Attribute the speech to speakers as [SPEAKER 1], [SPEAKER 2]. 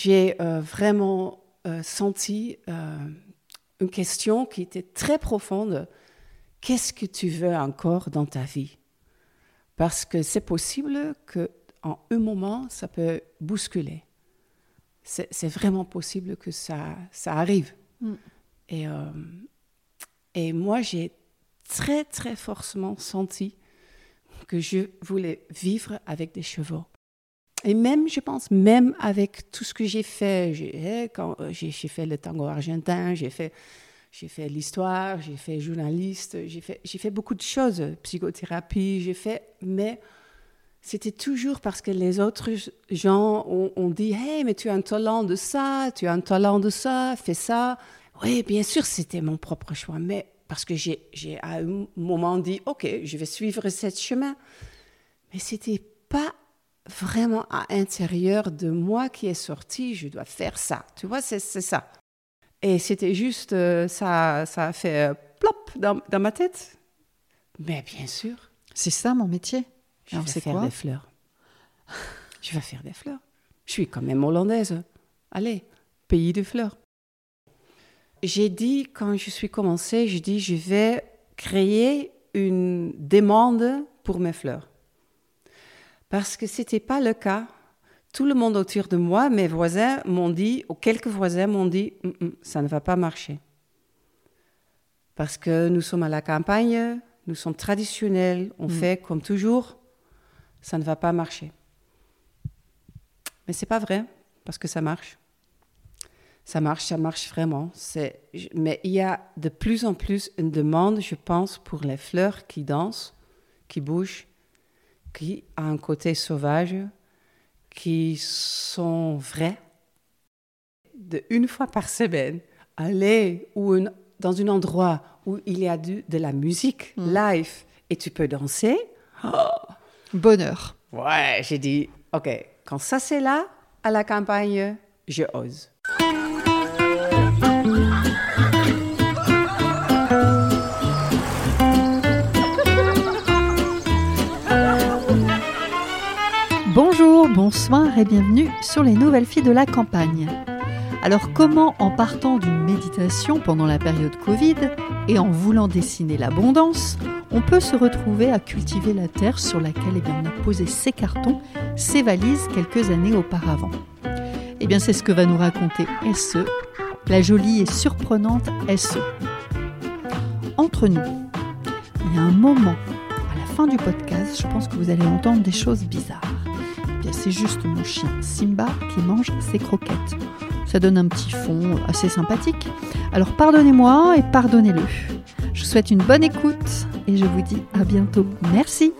[SPEAKER 1] J'ai euh, vraiment euh, senti euh, une question qui était très profonde. Qu'est-ce que tu veux encore dans ta vie? Parce que c'est possible que en un moment, ça peut bousculer. C'est vraiment possible que ça, ça arrive.
[SPEAKER 2] Mm.
[SPEAKER 1] Et, et moi, j'ai très, très fortement senti que je voulais vivre avec des chevaux. Et même, je pense, même avec tout ce que j'ai fait, j'ai eh, euh, fait le tango argentin, j'ai fait, l'histoire, j'ai fait journaliste, j'ai fait, beaucoup de choses, psychothérapie, j'ai fait, mais c'était toujours parce que les autres gens ont, dit, hey, mais tu as un talent de ça, tu as un talent de ça, fais ça. Oui, bien sûr, c'était mon propre choix, mais parce que j'ai, j'ai à un moment dit, ok, je vais suivre ce chemin, mais c'était pas vraiment à l'intérieur de moi qui est sorti, je dois faire ça. Tu vois, c'est ça. Et c'était juste, euh, ça, ça a fait euh, plop dans, dans ma tête. Mais bien sûr,
[SPEAKER 2] C'est ça mon métier.
[SPEAKER 1] je
[SPEAKER 2] Alors,
[SPEAKER 1] vais faire
[SPEAKER 2] quoi
[SPEAKER 1] des fleurs. Je vais faire des fleurs. Je suis quand même hollandaise. Allez, pays de fleurs. J'ai dit, quand je suis commencée, je dis, je vais créer une demande pour mes fleurs. Parce que ce n'était pas le cas. Tout le monde autour de moi, mes voisins m'ont dit, ou quelques voisins m'ont dit, Hum, hum, ça ne va pas marcher. Parce que nous sommes à la campagne, nous sommes traditionnels, on
[SPEAKER 2] Mm.
[SPEAKER 1] fait comme toujours, ça ne va pas marcher. Mais c'est pas vrai, parce que ça marche. Ça marche, ça marche vraiment. Mais il y a de plus en plus une demande, je pense, pour les fleurs qui dansent, qui bougent, qui a un côté sauvage, qui sont vraies. De une fois par semaine, aller ou une- dans un endroit où il y a du- de la musique
[SPEAKER 2] Mm.
[SPEAKER 1] live et tu peux danser.
[SPEAKER 2] Bonheur.
[SPEAKER 1] Ouais, j'ai dit, ok, quand ça c'est là, à la campagne, je ose.
[SPEAKER 2] Bonsoir et bienvenue sur les nouvelles filles de la campagne. Alors comment en partant d'une méditation pendant la période Covid et en voulant dessiner l'abondance, on peut se retrouver à cultiver la terre sur laquelle eh bien, on a posé ses cartons, ses valises quelques années auparavant? Eh bien c'est ce que va nous raconter SE, la jolie et surprenante SE. Entre nous, il y a un moment à la fin du podcast, je pense que vous allez entendre des choses bizarres. Bien, c'est juste mon chien Simba qui mange ses croquettes. Ça donne un petit fond assez sympathique. Alors pardonnez-moi et pardonnez-le. Je vous souhaite une bonne écoute et je vous dis à bientôt. Merci.